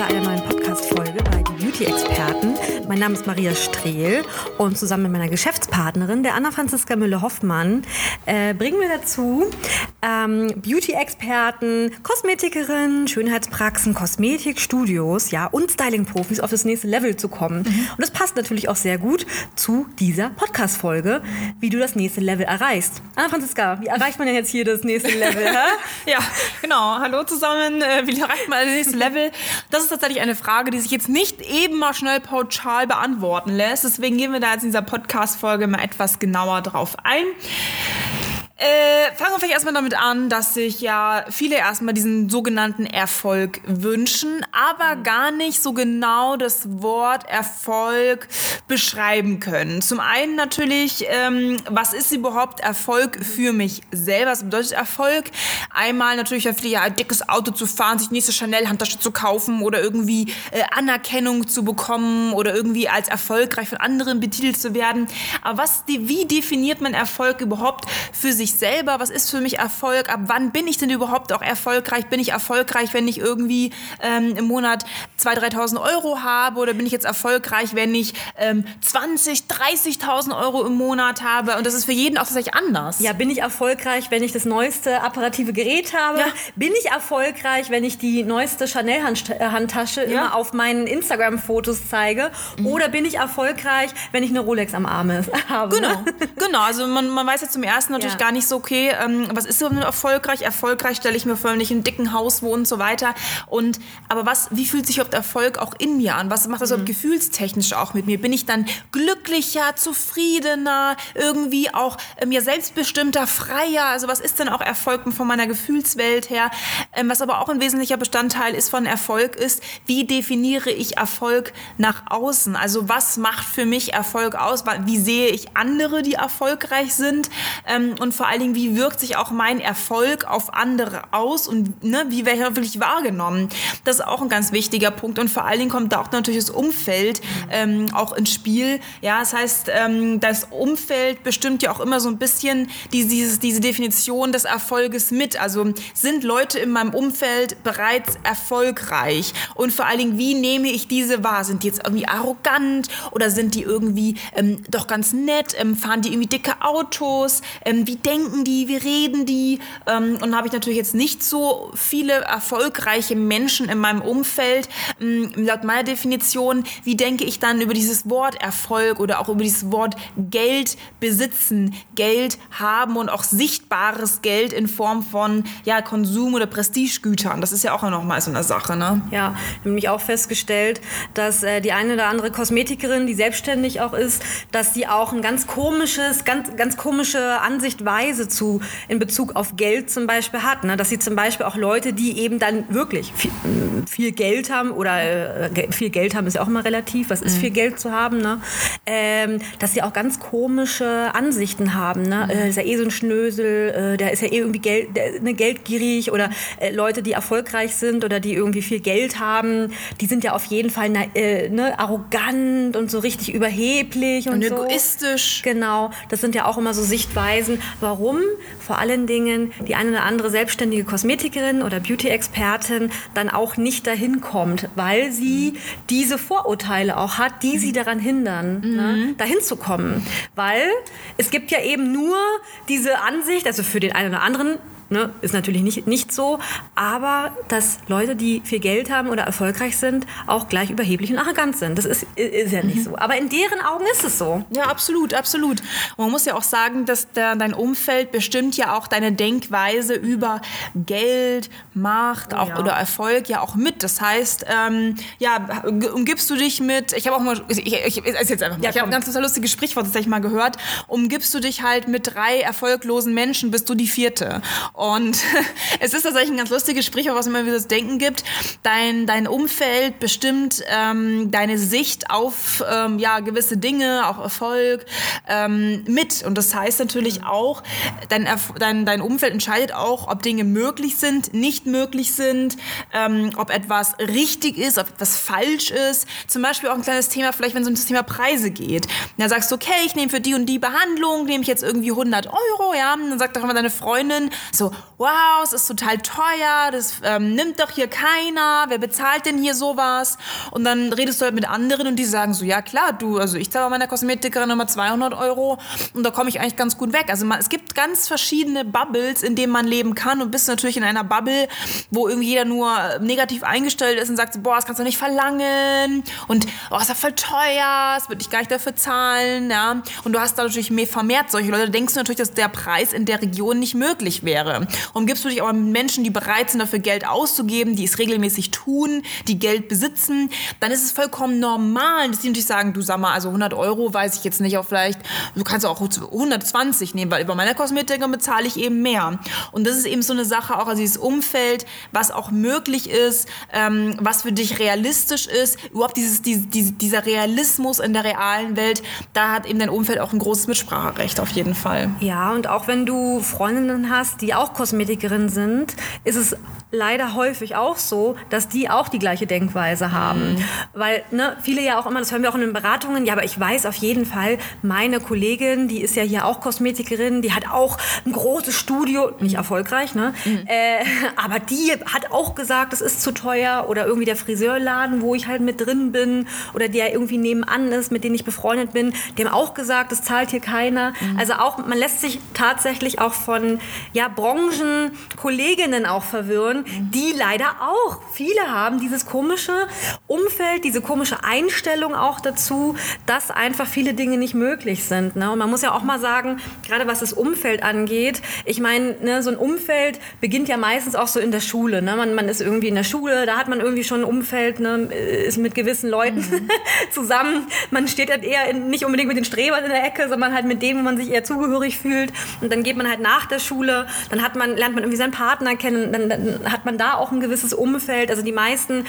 Bei einer neuen Podcast-Folge bei Die Beauty-Experten. Mein Name ist Maria Strehl und zusammen mit meiner Geschäftspartnerin, der Anna-Franziska Müller-Hoffmann, äh, bringen wir dazu, ähm, Beauty-Experten, Kosmetikerinnen, Schönheitspraxen, Kosmetikstudios ja, und Styling-Profis auf das nächste Level zu kommen. Mhm. Und das passt natürlich auch sehr gut zu dieser Podcast-Folge, wie du das nächste Level erreichst. Anna-Franziska, wie erreicht man denn jetzt hier das nächste Level? ja, genau. Hallo zusammen. Äh, wie erreicht man das nächste Level? Das ist tatsächlich eine Frage, die sich jetzt nicht eben mal schnell pauschal pauschal beantworten lässt. Deswegen gehen wir da jetzt in dieser Podcast-Folge mal etwas genauer drauf ein. Äh, fangen wir vielleicht erstmal damit an, dass sich ja viele erstmal diesen sogenannten Erfolg wünschen, aber mhm. gar nicht so genau das Wort Erfolg beschreiben können. Zum einen natürlich, ähm, was ist überhaupt Erfolg für mich selber? Was bedeutet Erfolg? Einmal natürlich für viele ja ein dickes Auto zu fahren, sich nächste Chanel-Handtasche zu kaufen oder irgendwie äh, Anerkennung zu bekommen oder irgendwie als erfolgreich von anderen betitelt zu werden. Aber was, wie definiert man Erfolg überhaupt für sich selber, was ist für mich Erfolg, ab wann bin ich denn überhaupt auch erfolgreich? Bin ich erfolgreich, wenn ich irgendwie ähm, im Monat 2.000, 3.000 Euro habe oder bin ich jetzt erfolgreich, wenn ich ähm, 20, 30.000 Euro im Monat habe? Und das ist für jeden auch tatsächlich anders. Ja, bin ich erfolgreich, wenn ich das neueste apparative Gerät habe? Ja. Bin ich erfolgreich, wenn ich die neueste Chanel-Handtasche ja. immer auf meinen Instagram-Fotos zeige? Mhm. Oder bin ich erfolgreich, wenn ich eine Rolex am Arm habe? Genau, genau. Also man, man weiß ja zum ersten natürlich ja. gar nicht, nicht so, okay, ähm, was ist so erfolgreich? Erfolgreich stelle ich mir vor, wenn ich in einem dicken Haus wohne und so weiter. Und, aber was, wie fühlt sich überhaupt Erfolg auch in mir an? Was macht das mhm. gefühlstechnisch auch mit mir? Bin ich dann glücklicher, zufriedener, irgendwie auch äh, mir selbstbestimmter, freier? Also was ist denn auch Erfolg von meiner Gefühlswelt her? Ähm, was aber auch ein wesentlicher Bestandteil ist von Erfolg ist, wie definiere ich Erfolg nach außen? Also was macht für mich Erfolg aus? Wie sehe ich andere, die erfolgreich sind? Ähm, und vor allen Dingen, wie wirkt sich auch mein Erfolg auf andere aus und ne, wie werde ich wirklich wahrgenommen? Das ist auch ein ganz wichtiger Punkt und vor allen Dingen kommt da auch natürlich das Umfeld ähm, auch ins Spiel. Ja, das heißt, ähm, das Umfeld bestimmt ja auch immer so ein bisschen die, dieses, diese Definition des Erfolges mit. Also sind Leute in meinem Umfeld bereits erfolgreich und vor allen Dingen, wie nehme ich diese wahr? Sind die jetzt irgendwie arrogant oder sind die irgendwie ähm, doch ganz nett? Ähm, fahren die irgendwie dicke Autos? Ähm, wie denken die, wie reden die? Ähm, und habe ich natürlich jetzt nicht so viele erfolgreiche Menschen in meinem Umfeld. Ähm, laut meiner Definition, wie denke ich dann über dieses Wort Erfolg oder auch über dieses Wort Geld besitzen, Geld haben und auch sichtbares Geld in Form von ja, Konsum oder Prestigegütern. Das ist ja auch noch mal so eine Sache. Ne? Ja, nämlich auch festgestellt, dass äh, die eine oder andere Kosmetikerin, die selbstständig auch ist, dass sie auch ein ganz komisches, ganz, ganz komische Ansicht Weise zu in Bezug auf Geld zum Beispiel hat. Ne? Dass sie zum Beispiel auch Leute, die eben dann wirklich viel, viel Geld haben oder äh, viel Geld haben ist ja auch immer relativ, was ist mhm. viel Geld zu haben, ne? Ähm, dass sie auch ganz komische Ansichten haben. Ne? Mhm. Äh, ist ja eh so ein Schnösel, äh, der ist ja eh irgendwie Geld, der, ne, geldgierig oder äh, Leute, die erfolgreich sind oder die irgendwie viel Geld haben, die sind ja auf jeden Fall äh, ne, arrogant und so richtig überheblich und, und so. egoistisch. Genau, das sind ja auch immer so Sichtweisen warum vor allen Dingen die eine oder andere selbstständige Kosmetikerin oder Beauty-Expertin dann auch nicht dahin kommt, weil sie diese Vorurteile auch hat, die sie daran hindern, mhm. ne, dahin zu kommen. Weil es gibt ja eben nur diese Ansicht, also für den einen oder anderen Ne? Ist natürlich nicht, nicht so, aber dass Leute, die viel Geld haben oder erfolgreich sind, auch gleich überheblich und arrogant sind. Das ist, ist ja nicht mhm. so. Aber in deren Augen ist es so. Ja, absolut, absolut. Man muss ja auch sagen, dass der, dein Umfeld bestimmt ja auch deine Denkweise über Geld, Macht auch, ja. oder Erfolg ja auch mit. Das heißt, ähm, ja, umgibst du dich mit, ich habe auch mal, ich, ich, ich, jetzt einfach mal, ja, ich habe ein ganz lustiges Sprichwort tatsächlich mal gehört, umgibst du dich halt mit drei erfolglosen Menschen, bist du die vierte. Und es ist tatsächlich ein ganz lustiges Sprichwort, was immer wieder das Denken gibt. Dein, dein Umfeld bestimmt ähm, deine Sicht auf ähm, ja, gewisse Dinge, auch Erfolg ähm, mit. Und das heißt natürlich auch, dein, dein, dein Umfeld entscheidet auch, ob Dinge möglich sind, nicht möglich sind, ähm, ob etwas richtig ist, ob etwas falsch ist. Zum Beispiel auch ein kleines Thema, vielleicht wenn es um das Thema Preise geht. Da sagst du, okay, ich nehme für die und die Behandlung, nehme ich jetzt irgendwie 100 Euro, ja. Und dann sagt doch immer deine Freundin so, wow, es ist total teuer, das ähm, nimmt doch hier keiner, wer bezahlt denn hier sowas? Und dann redest du halt mit anderen und die sagen so, ja klar, du, also ich zahle meiner Kosmetikerin nochmal 200 Euro und da komme ich eigentlich ganz gut weg. Also man, es gibt ganz verschiedene Bubbles, in denen man leben kann und bist natürlich in einer Bubble, wo irgendwie jeder nur negativ eingestellt ist und sagt, boah, das kannst du nicht verlangen und oh, ist ja voll teuer, das würde ich gar nicht dafür zahlen, ja. Und du hast da natürlich mehr vermehrt solche Leute, denkst du natürlich, dass der Preis in der Region nicht möglich wäre. Und gibst du dich aber mit Menschen, die bereit sind, dafür Geld auszugeben, die es regelmäßig tun, die Geld besitzen, dann ist es vollkommen normal, dass die natürlich sagen, du sag mal, also 100 Euro weiß ich jetzt nicht, auch vielleicht, du kannst auch 120 nehmen, weil über meine Kosmetikerin bezahle ich eben mehr. Und das ist eben so eine Sache auch, also dieses Umfeld, was auch möglich ist, ähm, was für dich realistisch ist, überhaupt dieses, die, die, dieser Realismus in der realen Welt, da hat eben dein Umfeld auch ein großes Mitspracherecht auf jeden Fall. Ja, und auch wenn du Freundinnen hast, die auch Kosmetikerinnen sind, ist es leider häufig auch so, dass die auch die gleiche Denkweise haben. Mhm. Weil ne, viele ja auch immer, das hören wir auch in den Beratungen, ja, aber ich weiß auf jeden Fall, meine Kollegin, die ist ja hier auch Kosmetikerin, die hat auch ein großes Studio, nicht erfolgreich, ne? Mhm. Äh, aber die hat auch gesagt, es ist zu teuer oder irgendwie der Friseurladen, wo ich halt mit drin bin oder der irgendwie nebenan ist, mit dem ich befreundet bin, haben auch gesagt, es zahlt hier keiner. Mhm. Also auch, man lässt sich tatsächlich auch von ja, Branchenkolleginnen auch verwirren, die leider auch, viele haben dieses komische Umfeld, diese komische Einstellung auch dazu, dass einfach viele Dinge nicht möglich sind. Ne? Und man muss ja auch mal sagen, gerade was das Umfeld angeht, ich meine, ne, so ein Umfeld beginnt ja meistens auch so in der Schule. Ne? Man, man ist irgendwie in der Schule, da hat man irgendwie schon ein Umfeld, ne, ist mit gewissen Leuten mhm. zusammen. Man steht halt eher in, nicht unbedingt mit den Strebern in der Ecke, sondern halt mit denen, wo man sich eher zugehörig fühlt. Und dann geht man halt nach der Schule, dann hat man, lernt man irgendwie seinen Partner kennen, dann, dann hat man da auch ein gewisses Umfeld. Also die meisten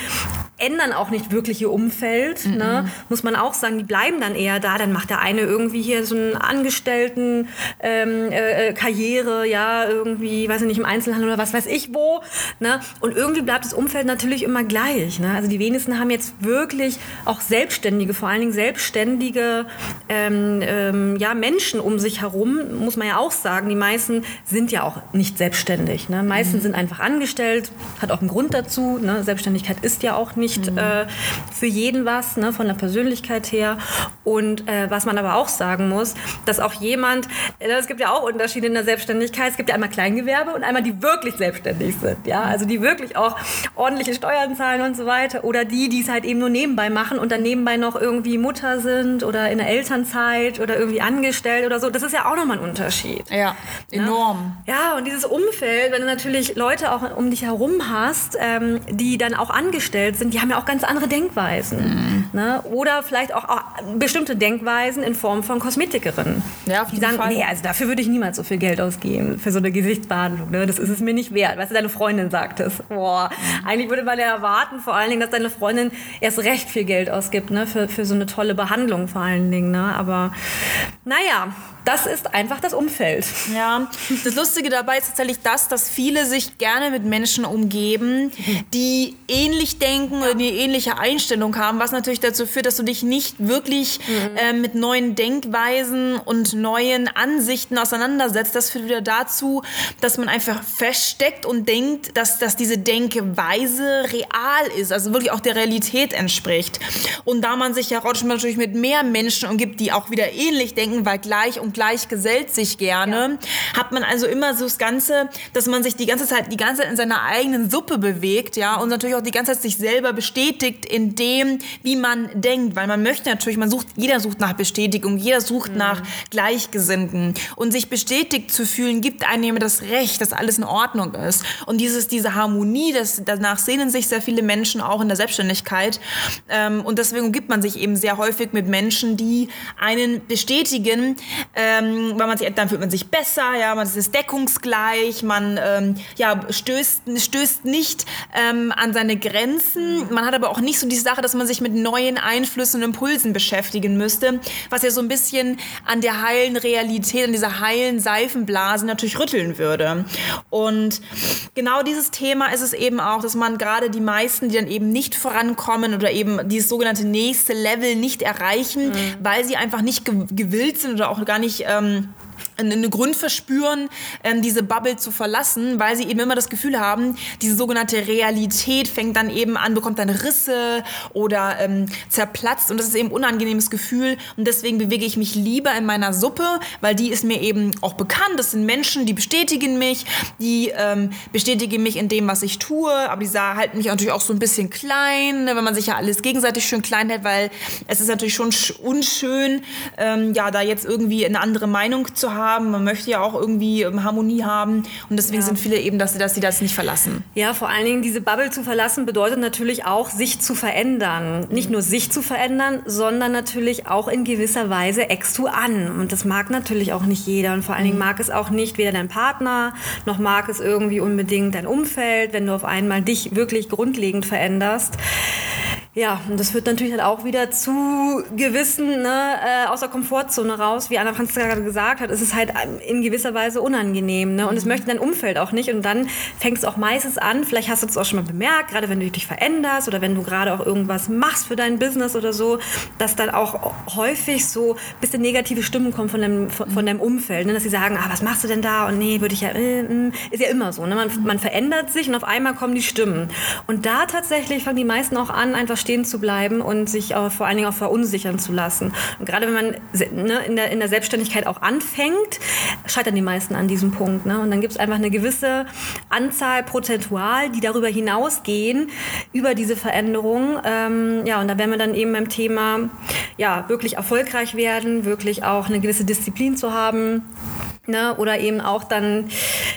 ändern auch nicht wirklich ihr Umfeld, mm -mm. Ne? muss man auch sagen. Die bleiben dann eher da. Dann macht der eine irgendwie hier so einen Angestellten ähm, äh, äh, Karriere, ja, irgendwie, weiß ich nicht, im Einzelhandel oder was weiß ich wo. Ne? Und irgendwie bleibt das Umfeld natürlich immer gleich. Ne? Also die wenigsten haben jetzt wirklich auch Selbstständige, vor allen Dingen selbstständige ähm, ähm, ja, Menschen um sich herum, muss man ja auch sagen. Die meisten sind ja auch nicht selbstständig. Ne? Meisten mm. sind einfach angestellt, hat auch einen Grund dazu. Ne? Selbstständigkeit ist ja auch nicht nicht mhm. äh, für jeden was, ne, von der Persönlichkeit her. Und äh, was man aber auch sagen muss, dass auch jemand, äh, es gibt ja auch Unterschiede in der Selbstständigkeit. Es gibt ja einmal Kleingewerbe und einmal die wirklich selbstständig sind. Ja? Also die wirklich auch ordentliche Steuern zahlen und so weiter. Oder die, die es halt eben nur nebenbei machen und dann nebenbei noch irgendwie Mutter sind oder in der Elternzeit oder irgendwie angestellt oder so. Das ist ja auch nochmal ein Unterschied. Ja, enorm. Ja, ja und dieses Umfeld, wenn du natürlich Leute auch um dich herum hast, ähm, die dann auch angestellt sind, die haben ja auch ganz andere Denkweisen. Mhm. Ne? Oder vielleicht auch, auch, bestimmte Denkweisen in Form von Kosmetikerinnen. Ja, auf die sagen, Fall. nee, also dafür würde ich niemals so viel Geld ausgeben, für so eine Gesichtsbehandlung. Ne? Das ist es mir nicht wert. Weißt du, deine Freundin sagt es. Boah, eigentlich würde man ja erwarten, vor allen Dingen, dass deine Freundin erst recht viel Geld ausgibt, ne? für, für so eine tolle Behandlung vor allen Dingen. Ne? Aber naja, das ist einfach das Umfeld. Ja, das Lustige dabei ist tatsächlich das, dass viele sich gerne mit Menschen umgeben, die ähnlich denken oder eine ähnliche Einstellung haben, was natürlich dazu führt, dass du dich nicht wirklich mhm. äh, mit neuen Denkweisen und neuen Ansichten auseinandersetzt. Das führt wieder dazu, dass man einfach feststeckt und denkt, dass, dass diese Denkweise real ist, also wirklich auch der Realität entspricht. Und da man sich ja natürlich mit mehr Menschen umgibt, die auch wieder ähnlich denken, weil gleich und gleich gesellt sich gerne, ja. hat man also immer so das Ganze, dass man sich die ganze Zeit, die ganze Zeit in seiner eigenen Suppe bewegt, ja, und natürlich auch die ganze Zeit sich selber bestätigt in dem, wie man denkt, weil man möchte natürlich, man sucht jeder sucht nach Bestätigung, jeder sucht mhm. nach Gleichgesinnten. Und sich bestätigt zu fühlen, gibt einem das Recht, dass alles in Ordnung ist. Und dieses, diese Harmonie, das, danach sehnen sich sehr viele Menschen auch in der Selbstständigkeit. Ähm, und deswegen gibt man sich eben sehr häufig mit Menschen, die einen bestätigen, ähm, weil man sich, dann fühlt man sich besser, ja, man ist deckungsgleich, man ähm, ja, stößt, stößt nicht ähm, an seine Grenzen. Man hat aber auch nicht so die Sache, dass man sich mit neuen Einflüssen und Impulsen beschäftigen müsste, was ja so ein bisschen an der heilen Realität, an dieser heilen Seifenblase natürlich rütteln würde. Und genau dieses Thema ist es eben auch, dass man gerade die meisten, die dann eben nicht vorankommen oder eben dieses sogenannte nächste Level nicht erreichen, mhm. weil sie einfach nicht gewillt sind oder auch gar nicht ähm, einen Grund verspüren, ähm, diese Bubble zu verlassen, weil sie eben immer das Gefühl haben, diese sogenannte Realität fängt dann eben an, bekommt dann Risse oder ähm, zerplatzt. Und das ist eben ein unangenehmes Gefühl. Und deswegen bewege ich mich lieber in meiner Suppe, weil die ist mir eben auch bekannt. Das sind Menschen, die bestätigen mich, die ähm, bestätigen mich in dem, was ich tue, aber die halten mich natürlich auch so ein bisschen klein, ne, wenn man sich ja alles gegenseitig schön klein hält, weil es ist natürlich schon unschön, ähm, ja, da jetzt irgendwie eine andere Meinung zu haben haben. Man möchte ja auch irgendwie ähm, Harmonie haben. Und deswegen ja. sind viele eben, dass sie, dass sie das nicht verlassen. Ja, vor allen Dingen diese Bubble zu verlassen bedeutet natürlich auch, sich zu verändern. Nicht nur sich zu verändern, sondern natürlich auch in gewisser Weise ex tu an. Und das mag natürlich auch nicht jeder. Und vor allen Dingen mhm. mag es auch nicht weder dein Partner, noch mag es irgendwie unbedingt dein Umfeld, wenn du auf einmal dich wirklich grundlegend veränderst. Ja, und das führt natürlich halt auch wieder zu gewissen, ne, äh, aus der Komfortzone raus, wie Anna Franz gerade gesagt hat, ist es halt in gewisser Weise unangenehm. Ne? Und es mhm. möchte dein Umfeld auch nicht. Und dann fängst du auch meistens an, vielleicht hast du es auch schon mal bemerkt, gerade wenn du dich veränderst oder wenn du gerade auch irgendwas machst für dein Business oder so, dass dann auch häufig so ein bisschen negative Stimmen kommen von deinem, von, von deinem Umfeld. Ne? Dass sie sagen, ah, was machst du denn da? Und nee, würde ich ja, äh, äh. ist ja immer so. Ne? Man, man verändert sich und auf einmal kommen die Stimmen. Und da tatsächlich fangen die meisten auch an, einfach stehen zu bleiben und sich auch vor allen Dingen auch verunsichern zu lassen. Und gerade wenn man ne, in, der, in der Selbstständigkeit auch anfängt, scheitern die meisten an diesem Punkt. Ne? Und dann gibt es einfach eine gewisse Anzahl prozentual, die darüber hinausgehen, über diese Veränderung. Ähm, ja, und da werden wir dann eben beim Thema, ja, wirklich erfolgreich werden, wirklich auch eine gewisse Disziplin zu haben. Ne, oder eben auch dann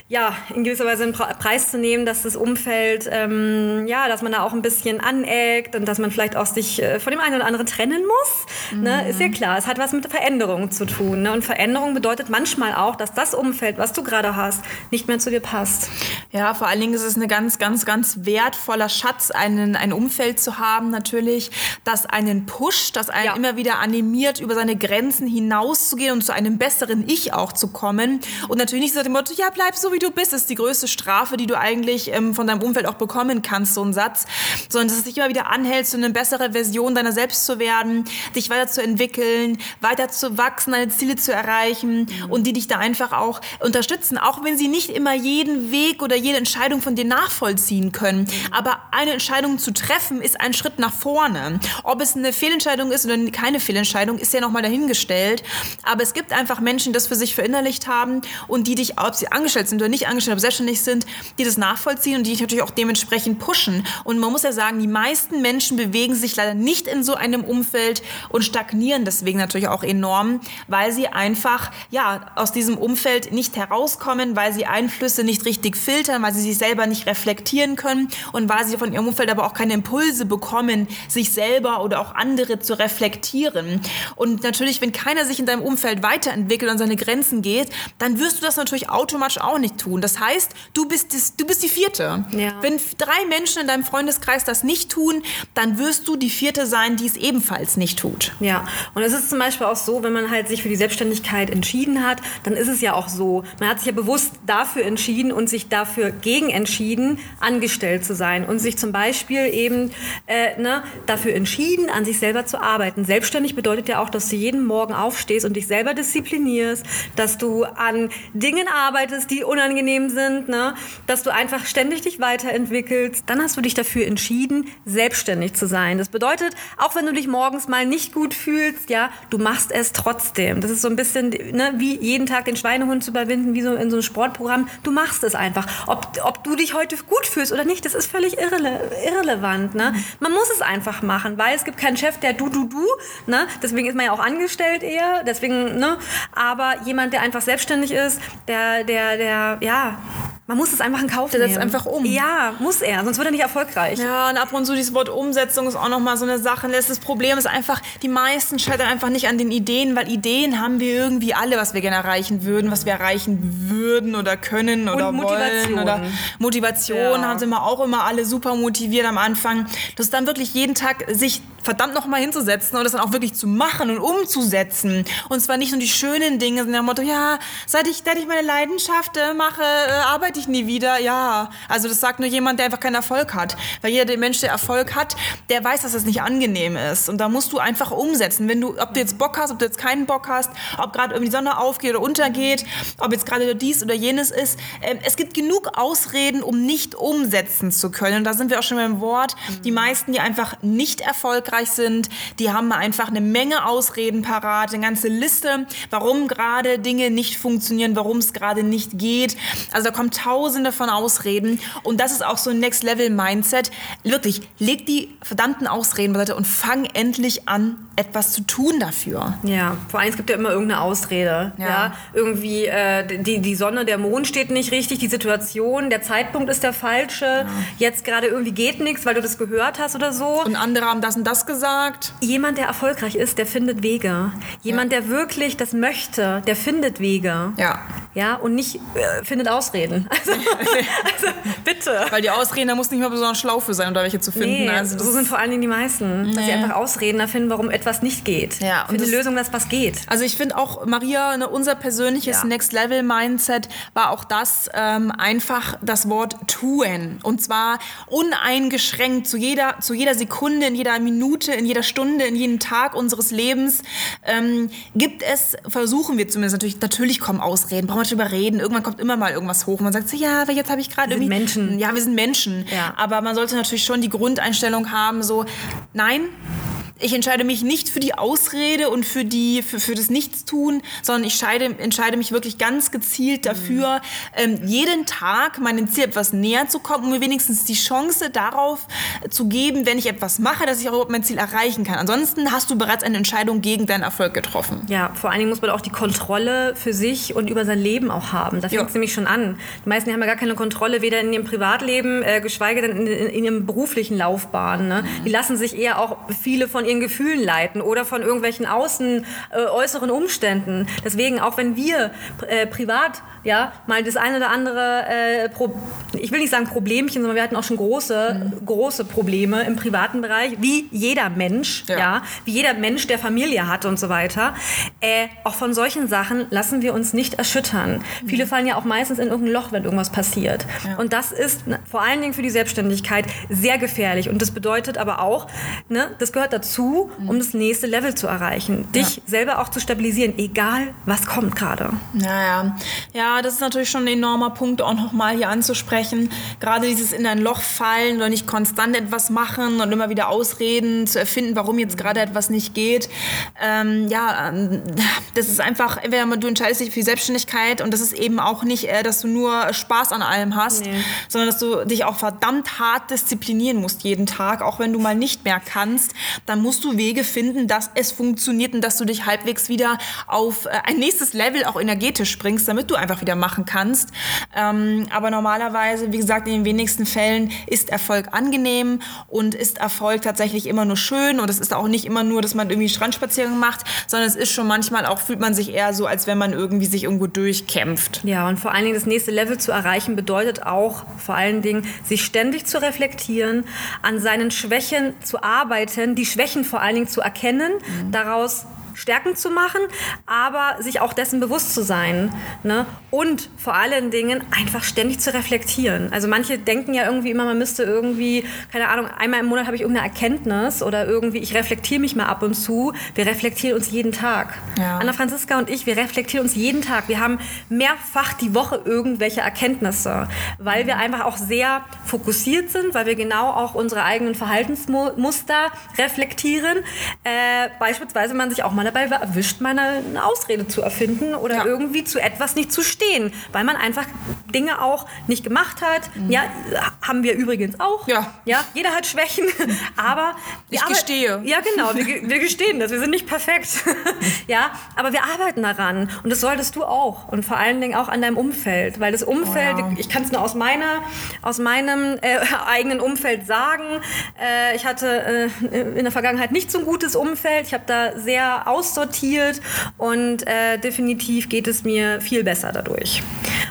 ja in gewisser Weise einen Preis zu nehmen, dass das Umfeld ja, dass man da auch ein bisschen aneckt und dass man vielleicht auch sich äh, von dem einen oder anderen trennen muss. Ne? Mhm. Ist ja klar, es hat was mit Veränderung zu tun. Ne? Und Veränderung bedeutet manchmal auch, dass das Umfeld, was du gerade hast, nicht mehr zu dir passt. Ja, vor allen Dingen ist es ein ganz, ganz, ganz wertvoller Schatz, einen, ein Umfeld zu haben, natürlich, das einen pusht, das einen ja. immer wieder animiert, über seine Grenzen hinauszugehen und zu einem besseren Ich auch zu kommen. Und natürlich nicht so dem Motto, ja, bleib so wie du bist, ist die größte Strafe, die du eigentlich ähm, von deinem Umfeld auch bekommen kannst, so ein Satz, sondern dass es dich immer wieder anhält, zu einer besseren Version deiner selbst zu werden, dich weiterzuentwickeln, weiter zu wachsen, deine Ziele zu erreichen mhm. und die dich da einfach auch unterstützen, auch wenn sie nicht immer jeden Weg oder jede Entscheidung von dir nachvollziehen können. Aber eine Entscheidung zu treffen, ist ein Schritt nach vorne. Ob es eine Fehlentscheidung ist oder keine Fehlentscheidung, ist ja nochmal dahingestellt. Aber es gibt einfach Menschen, die das für sich verinnerlicht haben und die dich, ob sie angestellt sind oder nicht angestellt, aber selbstständig sind, die das nachvollziehen und die dich natürlich auch dementsprechend pushen. Und man muss ja sagen, die meisten Menschen bewegen sich leider nicht in so einem Umfeld und stagnieren deswegen natürlich auch enorm, weil sie einfach ja aus diesem Umfeld nicht herauskommen, weil sie Einflüsse nicht richtig filtern, weil sie sich selber nicht reflektieren können und weil sie von ihrem Umfeld aber auch keine Impulse bekommen, sich selber oder auch andere zu reflektieren. Und natürlich, wenn keiner sich in deinem Umfeld weiterentwickelt und seine Grenzen geht, dann wirst du das natürlich automatisch auch nicht tun. Das heißt, du bist, das, du bist die vierte. Ja. Wenn drei Menschen in deinem Freundeskreis das nicht tun, dann wirst du die vierte sein, die es ebenfalls nicht tut. Ja, und es ist zum Beispiel auch so, wenn man halt sich für die Selbstständigkeit entschieden hat, dann ist es ja auch so, man hat sich ja bewusst dafür entschieden und sich dafür gegen entschieden, angestellt zu sein und sich zum Beispiel eben äh, ne, dafür entschieden, an sich selber zu arbeiten. Selbstständig bedeutet ja auch, dass du jeden Morgen aufstehst und dich selber disziplinierst, dass du du an Dingen arbeitest, die unangenehm sind, ne? dass du einfach ständig dich weiterentwickelst. Dann hast du dich dafür entschieden, selbstständig zu sein. Das bedeutet, auch wenn du dich morgens mal nicht gut fühlst, ja, du machst es trotzdem. Das ist so ein bisschen ne, wie jeden Tag den Schweinehund zu überwinden, wie so in so einem Sportprogramm. Du machst es einfach. Ob, ob du dich heute gut fühlst oder nicht, das ist völlig irrele irrelevant. Ne? Man muss es einfach machen, weil es gibt keinen Chef, der du, du, du. Ne? Deswegen ist man ja auch angestellt eher. Deswegen, ne? Aber jemand, der einfach selbstständig ist, der, der, der, ja, man muss es einfach in Kauf der nehmen. setzt einfach um. Ja, muss er, sonst wird er nicht erfolgreich. Ja, und ab und zu dieses Wort Umsetzung ist auch nochmal so eine Sache. Das Problem ist einfach, die meisten scheitern einfach nicht an den Ideen, weil Ideen haben wir irgendwie alle, was wir gerne erreichen würden, was wir erreichen würden oder können oder und Motivation. wollen. Oder Motivation Ja. haben sie immer auch immer alle super motiviert am Anfang. Das ist dann wirklich jeden Tag sich verdammt nochmal hinzusetzen und das dann auch wirklich zu machen und umzusetzen. Und zwar nicht nur die schönen Dinge, sondern dem Motto, ja, seit ich, seit ich meine Leidenschaft äh, mache, äh, arbeite ich nie wieder. Ja, also das sagt nur jemand, der einfach keinen Erfolg hat. Weil jeder der Mensch, der Erfolg hat, der weiß, dass das nicht angenehm ist. Und da musst du einfach umsetzen. Wenn du, ob du jetzt Bock hast, ob du jetzt keinen Bock hast, ob gerade irgendwie die Sonne aufgeht oder untergeht, ob jetzt gerade dies oder jenes ist. Ähm, es gibt genug Ausreden, um nicht umsetzen zu können. Und da sind wir auch schon beim Wort. Die meisten, die einfach nicht erfolgreich sind, die haben einfach eine Menge Ausreden parat, eine ganze Liste, warum gerade Dinge nicht funktionieren, warum es gerade nicht geht. Also da kommen tausende von Ausreden. Und das ist auch so ein Next-Level-Mindset. Wirklich, leg die verdammten Ausreden beiseite und fang endlich an, etwas zu tun dafür. Ja, vor allem es gibt ja immer irgendeine Ausrede. Ja. Ja. irgendwie äh, die, die Sonne, der Mond steht nicht richtig, die Situation, der Zeitpunkt ist der falsche. Jetzt gerade irgendwie geht nichts, weil du das gehört hast oder so. Und andere haben das und das gesagt. Jemand, der erfolgreich ist, der findet Wege. Jemand, der wirklich das möchte, der findet Wege. Ja. Ja, und nicht äh, findet Ausreden. Also, also bitte. Weil die Ausreden, da muss nicht mal besonders schlau für sein, um da welche zu finden. Nee, also das so sind vor allen Dingen die meisten, dass sie Nee. einfach Ausreden erfinden, warum etwas nicht geht. Ja, und das- Lösung, dass was geht. Also ich finde auch, Maria, ne, unser persönliches Ja. Next-Level-Mindset war auch das ähm, einfach das Wort tun. Und zwar uneingeschränkt zu jeder, zu jeder Sekunde, in jeder Minute, in jeder Stunde, in jedem Tag unseres Lebens ähm, gibt es, versuchen wir zumindest natürlich, natürlich kommen Ausreden, brauchen nicht drüber reden. Irgendwann kommt immer mal irgendwas hoch und man sagt so, ja, aber jetzt habe ich gerade Wir sind irgendwie... Menschen. Ja, wir sind Menschen. Ja. Aber man sollte natürlich schon die Grundeinstellung haben, so, nein, ich entscheide mich nicht für die Ausrede und für, die, für, für das Nichtstun, sondern ich scheide, entscheide mich wirklich ganz gezielt dafür, ähm, jeden Tag meinem Ziel etwas näher zu kommen, um mir wenigstens die Chance darauf äh, zu geben, wenn ich etwas mache, dass ich auch überhaupt mein Ziel erreichen kann. Ansonsten hast du bereits eine Entscheidung gegen deinen Erfolg getroffen. Ja, vor allen Dingen muss man auch die Kontrolle für sich und über sein Leben auch haben. Da fängt es nämlich schon an. Die meisten haben ja gar keine Kontrolle, weder in ihrem Privatleben, äh, geschweige denn in, in, in ihrem beruflichen Laufbahn. Ne? Die lassen sich eher auch viele von ihren Gefühlen leiten oder von irgendwelchen außen äh, äußeren Umständen. Deswegen, auch wenn wir äh, privat ja mal das eine oder andere, äh, Pro ich will nicht sagen Problemchen, sondern wir hatten auch schon große, große Probleme im privaten Bereich, wie jeder Mensch, ja. Ja. wie jeder Mensch, der Familie hat und so weiter. Äh, auch von solchen Sachen lassen wir uns nicht erschüttern. Viele fallen ja auch meistens in irgendein Loch, wenn irgendwas passiert. Und das ist ne, vor allen Dingen für die Selbstständigkeit sehr gefährlich. Und das bedeutet aber auch, ne, das gehört dazu, um das nächste Level zu erreichen. Dich selber auch zu stabilisieren, egal was kommt gerade. Ja, ja. Ja, das ist natürlich schon ein enormer Punkt, auch nochmal hier anzusprechen. Gerade dieses in ein Loch fallen oder nicht konstant etwas machen und immer wieder Ausreden zu erfinden, warum jetzt gerade etwas nicht geht. Ähm, ja, ähm, das ist einfach, entweder du entscheidest dich für die Selbstständigkeit und das ist eben auch nicht, äh, dass du nur Spaß an allem hast, Nee. sondern dass du dich auch verdammt hart disziplinieren musst jeden Tag, auch wenn du mal nicht mehr kannst, dann musst du Wege finden, dass es funktioniert und dass du dich halbwegs wieder auf äh, ein nächstes Level auch energetisch bringst, damit du einfach wieder machen kannst. Ähm, aber normalerweise, wie gesagt, in den wenigsten Fällen ist Erfolg angenehm und ist Erfolg tatsächlich immer nur schön und es ist auch nicht immer nur, dass man irgendwie Strandspaziergang macht, sondern es ist schon manchmal auch, fühlt man sich eher so, als wenn man irgendwie sich irgendwo durchkämpft. Ja, und vor allen Dingen das nächste Level zu erreichen bedeutet auch vor allen Dingen, sich ständig zu reflektieren, an seinen Schwächen zu arbeiten, die Schwächen vor allen Dingen zu erkennen, daraus Stärken zu machen, aber sich auch dessen bewusst zu sein. Ne? Und vor allen Dingen einfach ständig zu reflektieren. Also manche denken ja irgendwie immer, man müsste irgendwie, keine Ahnung, einmal im Monat habe ich irgendeine Erkenntnis oder irgendwie, ich reflektiere mich mal ab und zu. Wir reflektieren uns jeden Tag. Ja. Anna Franziska und ich, wir reflektieren uns jeden Tag. Wir haben mehrfach die Woche irgendwelche Erkenntnisse, weil wir einfach auch sehr fokussiert sind, weil wir genau auch unsere eigenen Verhaltensmuster reflektieren. Äh, beispielsweise man sich auch mal dabei erwischt, mal eine, eine Ausrede zu erfinden oder ja. irgendwie zu etwas nicht zu stehen, weil man einfach Dinge auch nicht gemacht hat. Mhm. Ja, haben wir übrigens auch. Ja. ja jeder hat Schwächen, aber ich gestehe. Ja, genau, wir, wir gestehen das. Wir sind nicht perfekt. ja, aber wir arbeiten daran und das solltest du auch und vor allen Dingen auch an deinem Umfeld, weil das Umfeld, oh, ja. ich kann es nur aus meiner, aus meinem äh, eigenen Umfeld sagen. Äh, ich hatte äh, in der Vergangenheit nicht so ein gutes Umfeld. Ich habe da sehr aussortiert und äh, definitiv geht es mir viel besser dadurch.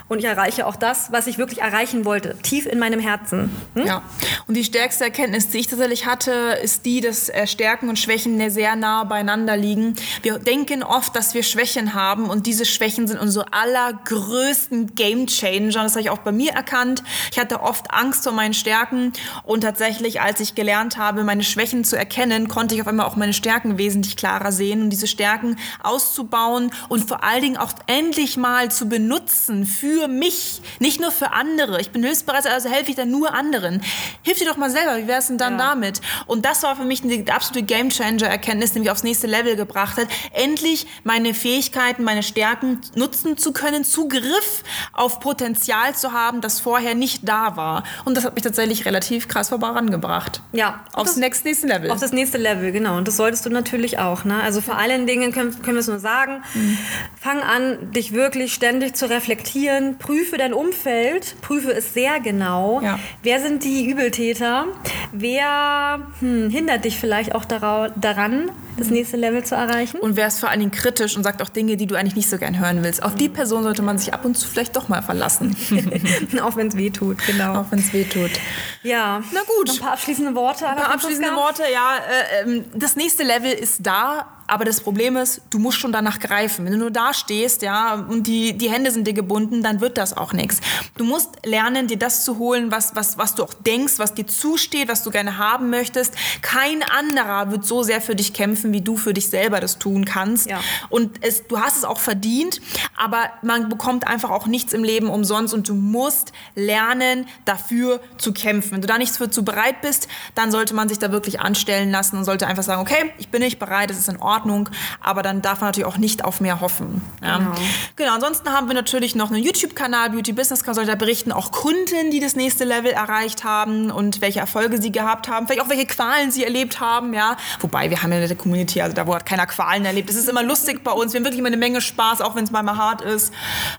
Und ich erreiche auch das, was ich wirklich erreichen wollte, tief in meinem Herzen. Hm? Ja. Und die stärkste Erkenntnis, die ich tatsächlich hatte, ist die, dass äh, Stärken und Schwächen sehr nah beieinander liegen. Wir denken oft, dass wir Schwächen haben und diese Schwächen sind unsere allergrößten Game Changer. Das habe ich auch bei mir erkannt. Ich hatte oft Angst vor meinen Stärken und tatsächlich, als ich gelernt habe, meine Schwächen zu erkennen, konnte ich auf einmal auch meine Stärken wesentlich klarer sehen diese Stärken auszubauen und vor allen Dingen auch endlich mal zu benutzen für mich, nicht nur für andere. Ich bin hilfsbereit, also helfe ich dann nur anderen. Hilf dir doch mal selber, wie wäre es denn dann ja. damit? Und das war für mich eine absolute Game Changer Erkenntnis, die mich aufs nächste Level gebracht hat. Endlich meine Fähigkeiten, meine Stärken nutzen zu können, Zugriff auf Potenzial zu haben, das vorher nicht da war. Und das hat mich tatsächlich relativ krass vorangebracht. Ja. Aufs das, nächste Level. Auf das nächste Level, genau. Und das solltest du natürlich auch. Ne? Also vor allen Dingen können, können wir es nur sagen, mhm. fang an, dich wirklich ständig zu reflektieren, prüfe dein Umfeld, prüfe es sehr genau. Ja. Wer sind die Übeltäter? Wer hm, hindert dich vielleicht auch daran, das nächste Level zu erreichen? Und wer ist vor allen Dingen kritisch und sagt auch Dinge, die du eigentlich nicht so gern hören willst? Auf die Person sollte man sich ab und zu vielleicht doch mal verlassen. auch wenn es weh tut, genau. Auch wenn es weh tut. Ja. Na gut. Ein paar abschließende Worte. Ein paar abschließende Worte, ja. Äh, ähm, das nächste Level ist da, aber das Problem ist, du musst schon danach greifen. Wenn du nur da stehst, ja, und die, die Hände sind dir gebunden, dann wird das auch nichts. Du musst lernen, dir das zu holen, was, was, was du auch denkst, was dir zusteht, was du gerne haben möchtest. Kein anderer wird so sehr für dich kämpfen, wie du für dich selber das tun kannst. Ja. Und es, du hast es auch verdient, aber man bekommt einfach auch nichts im Leben umsonst und du musst lernen, dafür zu kämpfen. Wenn du da nicht für zu bereit bist, dann sollte man sich da wirklich anstellen lassen und sollte einfach sagen, okay, ich bin nicht bereit, es ist in Ordnung Ordnung, aber dann darf man natürlich auch nicht auf mehr hoffen. Ja. Genau. genau. Ansonsten haben wir natürlich noch einen YouTube-Kanal, Beauty Business Consult, da berichten auch Kunden, die das nächste Level erreicht haben und welche Erfolge sie gehabt haben, vielleicht auch welche Qualen sie erlebt haben, ja. Wobei, wir haben ja eine Community, also da wo hat keiner Qualen erlebt. Es ist immer lustig bei uns, wir haben wirklich immer eine Menge Spaß, auch wenn es mal hart ist.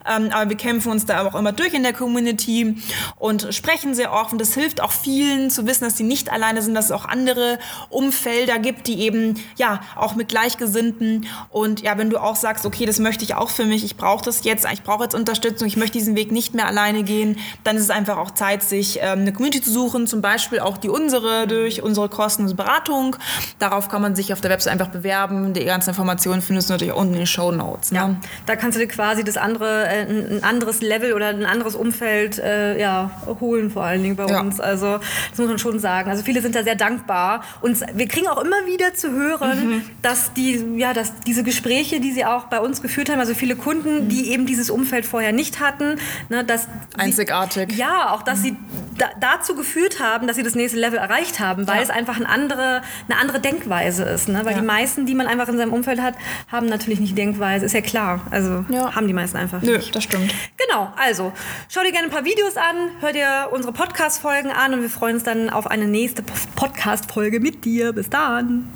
Ähm, aber wir kämpfen uns da auch immer durch in der Community und sprechen sehr offen. Das hilft auch vielen zu wissen, dass sie nicht alleine sind, dass es auch andere Umfelder gibt, die eben ja auch mit gleich Gleichgesinnten. Und ja, wenn du auch sagst, okay, das möchte ich auch für mich, ich brauche das jetzt, ich brauche jetzt Unterstützung, ich möchte diesen Weg nicht mehr alleine gehen, dann ist es einfach auch Zeit, sich ähm, eine Community zu suchen, zum Beispiel auch die unsere durch unsere kostenlose Beratung. Darauf kann man sich auf der Website einfach bewerben. Die ganzen Informationen findest du natürlich unten in den Show Notes. Ne? Ja, da kannst du dir quasi das andere, äh, ein anderes Level oder ein anderes Umfeld äh, ja, holen, vor allen Dingen bei ja. uns. Also das muss man schon sagen. Also viele sind da sehr dankbar. Und wir kriegen auch immer wieder zu hören, mhm. dass die, ja, dass diese Gespräche, die sie auch bei uns geführt haben, also viele Kunden, mhm. die eben dieses Umfeld vorher nicht hatten, ne, dass einzigartig. Sie, ja, auch dass mhm. sie da, dazu geführt haben, dass sie das nächste Level erreicht haben, weil ja. es einfach eine andere, eine andere Denkweise ist. Ne? Weil ja. die meisten, die man einfach in seinem Umfeld hat, haben natürlich nicht die Denkweise. Ist ja klar. Also ja. haben die meisten einfach Nö, nicht. das stimmt. Genau. Also schau dir gerne ein paar Videos an, hör dir unsere Podcast-Folgen an und wir freuen uns dann auf eine nächste Podcast-Folge mit dir. Bis dann.